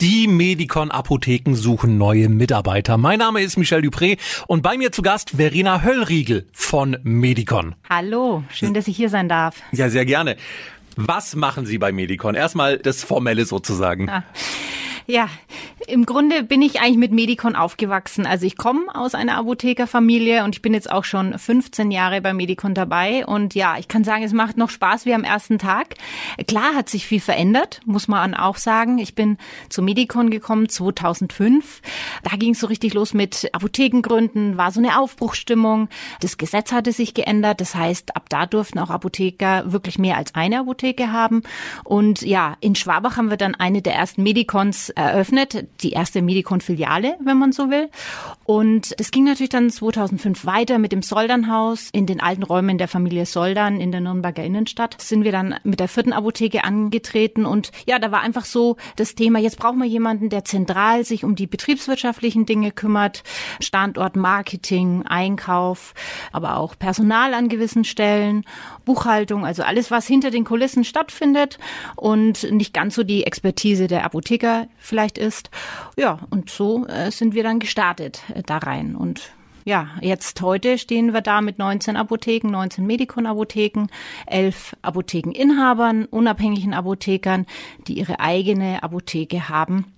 Die Medicon Apotheken suchen neue Mitarbeiter. Mein Name ist Michel Dupré und bei mir zu Gast Verena Höllriegel von Medicon. Hallo, schön, dass ich hier sein darf. Ja, sehr gerne. Was machen Sie bei Medicon? Erstmal das Formelle sozusagen. Ah. Ja, im Grunde bin ich eigentlich mit Medicon aufgewachsen. Also ich komme aus einer Apothekerfamilie und ich bin jetzt auch schon 15 Jahre bei Medicon dabei. Und ja, ich kann sagen, es macht noch Spaß wie am ersten Tag. Klar hat sich viel verändert, muss man auch sagen. Ich bin zu Medicon gekommen 2005. Da ging es so richtig los mit Apothekengründen, war so eine Aufbruchsstimmung. Das Gesetz hatte sich geändert. Das heißt, ab da durften auch Apotheker wirklich mehr als eine Apotheke haben. Und ja, in Schwabach haben wir dann eine der ersten Medicons eröffnet, die erste Medikon-Filiale, wenn man so will. Und das ging natürlich dann 2005 weiter mit dem Soldernhaus in den alten Räumen der Familie Soldern in der Nürnberger Innenstadt. Sind wir dann mit der vierten Apotheke angetreten und ja, da war einfach so das Thema, jetzt brauchen wir jemanden, der zentral sich um die betriebswirtschaftlichen Dinge kümmert, Standort, Marketing, Einkauf, aber auch Personal an gewissen Stellen, Buchhaltung, also alles, was hinter den Kulissen stattfindet und nicht ganz so die Expertise der Apotheker vielleicht ist. Ja, und so äh, sind wir dann gestartet äh, da rein und ja, jetzt heute stehen wir da mit 19 Apotheken, 19 Medikon-Apotheken, 11 Apothekeninhabern, unabhängigen Apothekern, die ihre eigene Apotheke haben.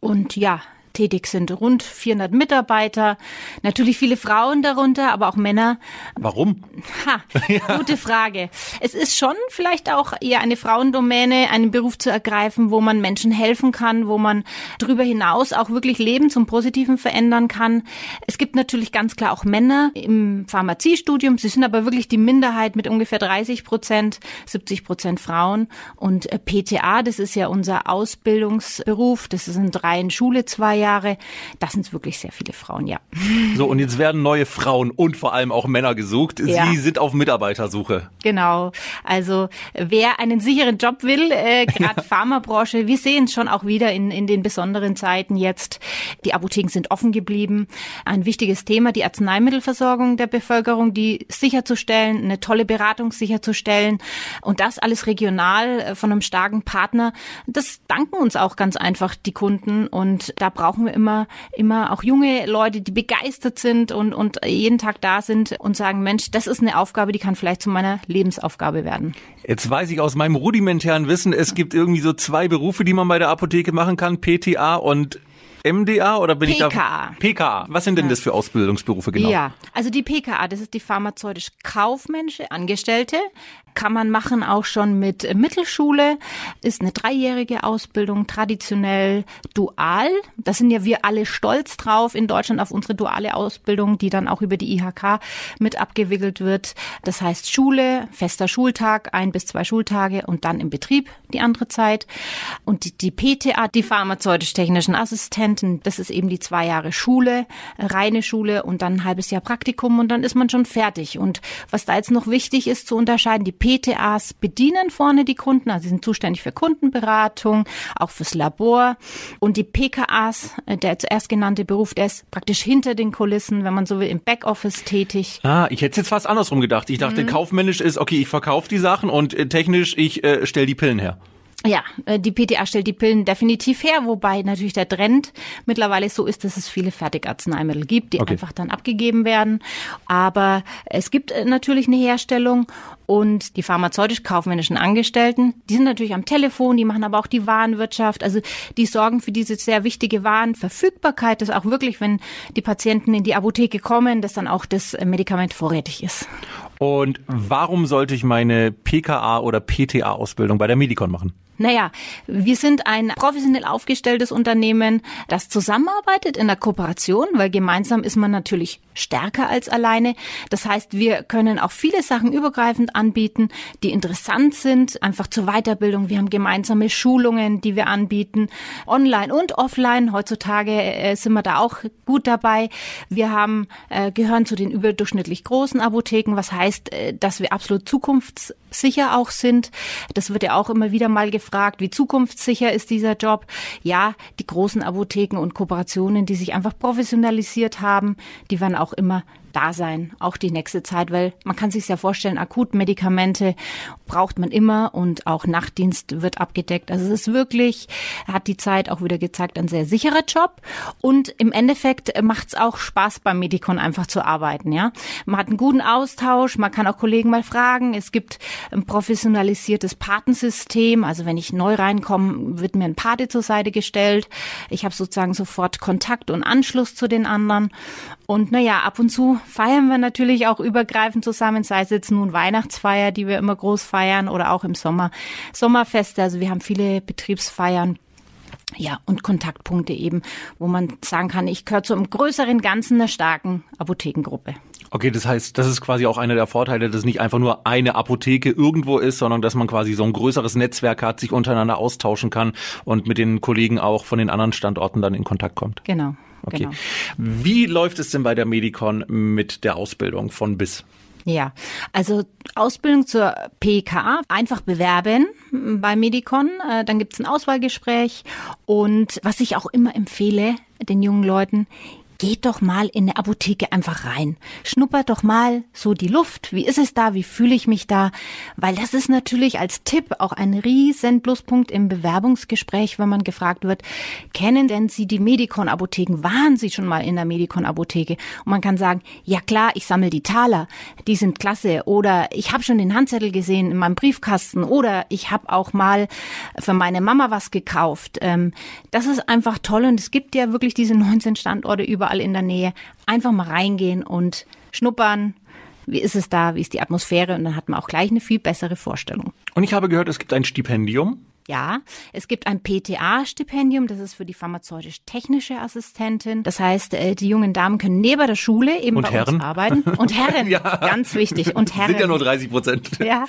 Und ja, tätig sind. Rund 400 Mitarbeiter, natürlich viele Frauen darunter, aber auch Männer. Warum? Ha, ja. gute Frage. Es ist schon vielleicht auch eher eine Frauendomäne, einen Beruf zu ergreifen, wo man Menschen helfen kann, wo man darüber hinaus auch wirklich Leben zum Positiven verändern kann. Es gibt natürlich ganz klar auch Männer im Pharmaziestudium. Sie sind aber wirklich die Minderheit mit ungefähr 30 Prozent, 70 Prozent Frauen. Und äh, PTA, das ist ja unser Ausbildungsberuf. Das ist in drei in Schule zwei Jahre Jahre. Das sind wirklich sehr viele Frauen, ja. So, und jetzt werden neue Frauen und vor allem auch Männer gesucht. Sie ja. sind auf Mitarbeitersuche. Genau. Also wer einen sicheren Job will, äh, gerade Pharmabranche, wir sehen es schon auch wieder in, in den besonderen Zeiten jetzt. Die Apotheken sind offen geblieben. Ein wichtiges Thema, die Arzneimittelversorgung der Bevölkerung, die sicherzustellen, eine tolle Beratung sicherzustellen und das alles regional äh, von einem starken Partner. Das danken uns auch ganz einfach die Kunden und da brauchen brauchen wir immer, immer auch junge Leute, die begeistert sind und, und jeden Tag da sind und sagen, Mensch, das ist eine Aufgabe, die kann vielleicht zu meiner Lebensaufgabe werden. Jetzt weiß ich aus meinem rudimentären Wissen, es gibt irgendwie so zwei Berufe, die man bei der Apotheke machen kann, PTA und MDA oder bin PKA. ich da? PKA. Was sind denn ja. das für Ausbildungsberufe genau? Ja, also die PKA, das ist die pharmazeutisch-kaufmännische Angestellte kann man machen auch schon mit Mittelschule, ist eine dreijährige Ausbildung, traditionell dual. Da sind ja wir alle stolz drauf in Deutschland auf unsere duale Ausbildung, die dann auch über die IHK mit abgewickelt wird. Das heißt Schule, fester Schultag, ein bis zwei Schultage und dann im Betrieb die andere Zeit. Und die, die PTA, die pharmazeutisch-technischen Assistenten, das ist eben die zwei Jahre Schule, reine Schule und dann ein halbes Jahr Praktikum und dann ist man schon fertig. Und was da jetzt noch wichtig ist zu unterscheiden, die PTAs bedienen vorne die Kunden, also sie sind zuständig für Kundenberatung, auch fürs Labor. Und die PKAs, äh, der zuerst genannte Beruf, der ist praktisch hinter den Kulissen, wenn man so will, im Backoffice tätig. Ah, ich hätte jetzt fast andersrum gedacht. Ich dachte, mhm. kaufmännisch ist, okay, ich verkaufe die Sachen und äh, technisch, ich äh, stelle die Pillen her. Ja, äh, die PTA stellt die Pillen definitiv her, wobei natürlich der Trend mittlerweile so ist, dass es viele Fertigarzneimittel gibt, die okay. einfach dann abgegeben werden. Aber es gibt äh, natürlich eine Herstellung und die pharmazeutisch-kaufmännischen Angestellten, die sind natürlich am Telefon, die machen aber auch die Warenwirtschaft. Also die sorgen für diese sehr wichtige Warenverfügbarkeit, dass auch wirklich, wenn die Patienten in die Apotheke kommen, dass dann auch das Medikament vorrätig ist. Und warum sollte ich meine PKA oder PTA-Ausbildung bei der Medicon machen? Naja, wir sind ein professionell aufgestelltes Unternehmen, das zusammenarbeitet in der Kooperation, weil gemeinsam ist man natürlich stärker als alleine. Das heißt, wir können auch viele Sachen übergreifend anbieten, die interessant sind, einfach zur Weiterbildung. Wir haben gemeinsame Schulungen, die wir anbieten, online und offline. Heutzutage äh, sind wir da auch gut dabei. Wir haben äh, gehören zu den überdurchschnittlich großen Apotheken, was heißt, äh, dass wir absolut zukunftssicher auch sind. Das wird ja auch immer wieder mal gefragt gefragt, wie zukunftssicher ist dieser Job? Ja, die großen Apotheken und Kooperationen, die sich einfach professionalisiert haben, die werden auch immer da sein, auch die nächste Zeit, weil man kann sich ja vorstellen, Akutmedikamente braucht man immer und auch Nachtdienst wird abgedeckt. Also es ist wirklich, hat die Zeit auch wieder gezeigt, ein sehr sicherer Job und im Endeffekt macht es auch Spaß beim Medikon einfach zu arbeiten, ja. Man hat einen guten Austausch, man kann auch Kollegen mal fragen, es gibt ein professionalisiertes Patensystem, also wenn ich neu reinkomme, wird mir ein Pate zur Seite gestellt. Ich habe sozusagen sofort Kontakt und Anschluss zu den anderen und naja, ab und zu feiern wir natürlich auch übergreifend zusammen, sei es jetzt nun Weihnachtsfeier, die wir immer groß feiern oder auch im Sommer Sommerfeste. Also wir haben viele Betriebsfeiern. Ja, und Kontaktpunkte eben, wo man sagen kann, ich gehöre zu einem größeren Ganzen einer starken Apothekengruppe. Okay, das heißt, das ist quasi auch einer der Vorteile, dass es nicht einfach nur eine Apotheke irgendwo ist, sondern dass man quasi so ein größeres Netzwerk hat, sich untereinander austauschen kann und mit den Kollegen auch von den anderen Standorten dann in Kontakt kommt. Genau. Okay. Genau. Wie läuft es denn bei der Medicon mit der Ausbildung von bis? Ja, also Ausbildung zur PK einfach bewerben bei Medicon, äh, dann gibt's ein Auswahlgespräch und was ich auch immer empfehle den jungen Leuten, geht doch mal in eine Apotheke einfach rein. Schnuppert doch mal so die Luft. Wie ist es da? Wie fühle ich mich da? Weil das ist natürlich als Tipp auch ein riesen Pluspunkt im Bewerbungsgespräch, wenn man gefragt wird, kennen denn Sie die Medikon-Apotheken? Waren Sie schon mal in der Medikon-Apotheke? Und man kann sagen, ja klar, ich sammle die Taler, die sind klasse. Oder ich habe schon den Handzettel gesehen in meinem Briefkasten. Oder ich habe auch mal für meine Mama was gekauft. Ähm, das ist einfach toll und es gibt ja wirklich diese 19 Standorte über überall in der Nähe. Einfach mal reingehen und schnuppern. Wie ist es da? Wie ist die Atmosphäre? Und dann hat man auch gleich eine viel bessere Vorstellung. Und ich habe gehört, es gibt ein Stipendium. Ja, es gibt ein PTA-Stipendium, das ist für die pharmazeutisch-technische Assistentin. Das heißt, äh, die jungen Damen können neben der Schule eben Und bei Herren? uns arbeiten. Und Herren, Ja. ganz wichtig. Und Herren. Sind ja nur 30 Prozent. Ja.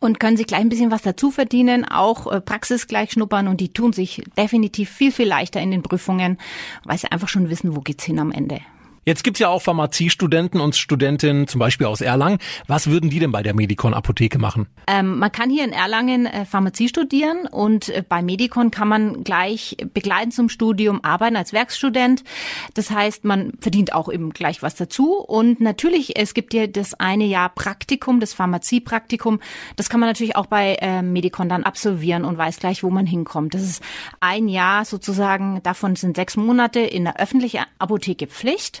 Und können sich gleich ein bisschen was dazu verdienen, auch äh, Praxis gleich schnuppern und die tun sich definitiv viel, viel leichter in den Prüfungen, weil sie einfach schon wissen, wo geht's hin am Ende. Jetzt gibt's ja auch Pharmaziestudenten und Studentinnen, zum Beispiel aus Erlangen. Was würden die denn bei der Medicon Apotheke machen? Ähm, man kann hier in Erlangen äh, Pharmazie studieren und äh, bei Medicon kann man gleich begleitend zum Studium arbeiten als Werkstudent. Das heißt, man verdient auch eben gleich was dazu. Und natürlich, es gibt ja das eine Jahr Praktikum, das Pharmaziepraktikum. Das kann man natürlich auch bei äh, Medicon dann absolvieren und weiß gleich, wo man hinkommt. Das ist ein Jahr sozusagen, davon sind sechs Monate in der öffentlichen Apotheke Pflicht.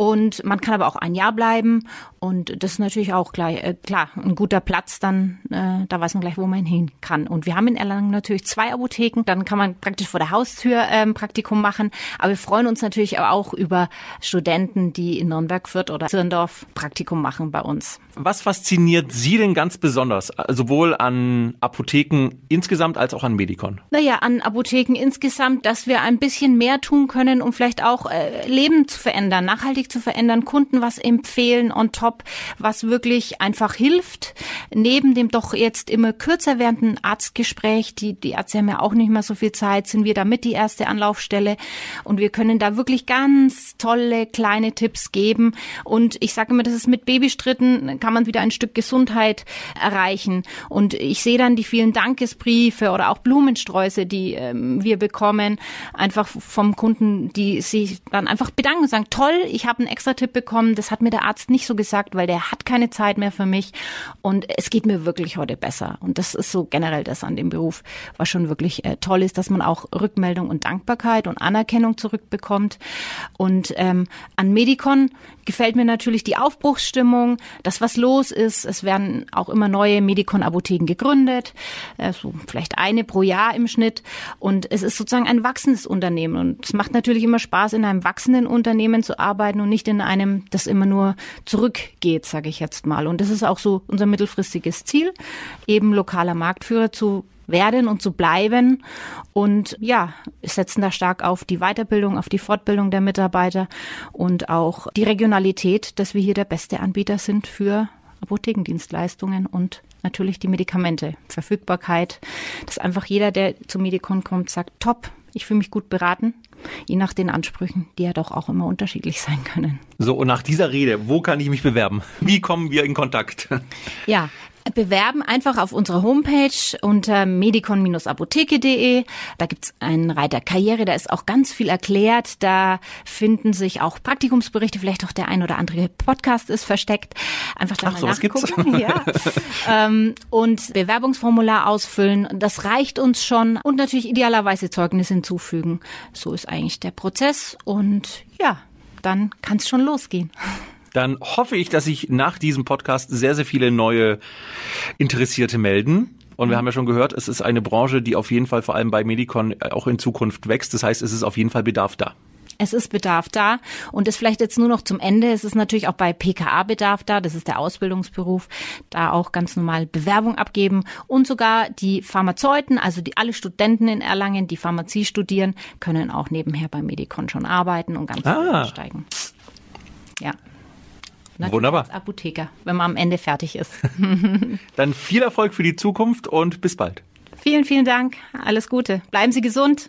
Und man kann aber auch ein Jahr bleiben. Und das ist natürlich auch gleich, äh, klar, ein guter Platz, dann, äh, da weiß man gleich, wo man hin kann. Und wir haben in Erlangen natürlich zwei Apotheken. Dann kann man praktisch vor der Haustür ähm, Praktikum machen. Aber wir freuen uns natürlich auch über Studenten, die in Nürnberg, Fürth oder Zirndorf Praktikum machen bei uns. Was fasziniert Sie denn ganz besonders, äh, sowohl an Apotheken insgesamt als auch an Medicon? Naja, an Apotheken insgesamt, dass wir ein bisschen mehr tun können, um vielleicht auch äh, Leben zu verändern, nachhaltig zu verändern, Kunden was empfehlen on top, was wirklich einfach hilft. Neben dem doch jetzt immer kürzer werdenden Arztgespräch, die, die Ärzte haben ja auch nicht mehr so viel Zeit, sind wir damit die erste Anlaufstelle und wir können da wirklich ganz tolle kleine Tipps geben. Und ich sage immer, das ist mit Babystritten, kann man wieder ein Stück Gesundheit erreichen. Und ich sehe dann die vielen Dankesbriefe oder auch Blumensträuße, die ähm, wir bekommen, einfach vom Kunden, die sich dann einfach bedanken und sagen, toll, ich habe einen extra Tipp bekommen, das hat mir der Arzt nicht so gesagt, weil der hat keine Zeit mehr für mich und es geht mir wirklich heute besser. Und das ist so generell das an dem Beruf, was schon wirklich äh, toll ist, dass man auch Rückmeldung und Dankbarkeit und Anerkennung zurückbekommt. Und ähm, an Medicon gefällt mir natürlich die Aufbruchsstimmung, das was los ist. Es werden auch immer neue Medicon-Apotheken gegründet, äh, so vielleicht eine pro Jahr im Schnitt. Und es ist sozusagen ein wachsendes Unternehmen. Und es macht natürlich immer Spaß, in einem wachsenden Unternehmen zu arbeiten und nicht in einem, das immer nur zurückgeht, sage ich jetzt mal. Und das ist auch so unser mittelfristiges Ziel, eben lokaler Marktführer zu werden und zu bleiben. Und ja, setzen da stark auf die Weiterbildung, auf die Fortbildung der Mitarbeiter und auch die Regionalität, dass wir hier der beste Anbieter sind für Apothekendienstleistungen und natürlich die Medikamente. Verfügbarkeit, dass einfach jeder, der zum Medikon kommt, sagt, top, ich fühle mich gut beraten, je nach den Ansprüchen, die ja doch auch immer unterschiedlich sein können. So, und nach dieser Rede, wo kann ich mich bewerben? Wie kommen wir in Kontakt? Ja, Bewerben einfach auf unserer Homepage unter medicon-apotheke.de. Da gibt's einen Reiter Karriere, da ist auch ganz viel erklärt. Da finden sich auch Praktikumsberichte, vielleicht auch der ein oder andere Podcast ist versteckt. Einfach da Ach, mal nachgucken. Ja. ähm, und Bewerbungsformular ausfüllen, das reicht uns schon. Und natürlich idealerweise Zeugnis hinzufügen. So ist eigentlich der Prozess. Und ja, dann kann es schon losgehen. Dann hoffe ich, dass sich nach diesem Podcast sehr, sehr viele neue Interessierte melden. Und wir haben ja schon gehört, es ist eine Branche, die auf jeden Fall vor allem bei Medicon auch in Zukunft wächst. Das heißt, es ist auf jeden Fall Bedarf da. Es ist Bedarf da und es vielleicht jetzt nur noch zum Ende. Es ist natürlich auch bei PKA Bedarf da. Das ist der Ausbildungsberuf. Da auch ganz normal Bewerbung abgeben und sogar die Pharmazeuten, also die alle Studenten in Erlangen, die Pharmazie studieren, können auch nebenher bei Medicon schon arbeiten und ganz Ah. früh einsteigen. Ja. Natürlich Wunderbar. Als Apotheker, wenn man am Ende fertig ist. Dann viel Erfolg für die Zukunft und bis bald. vielen, vielen Dank. Alles Gute. Bleiben Sie gesund.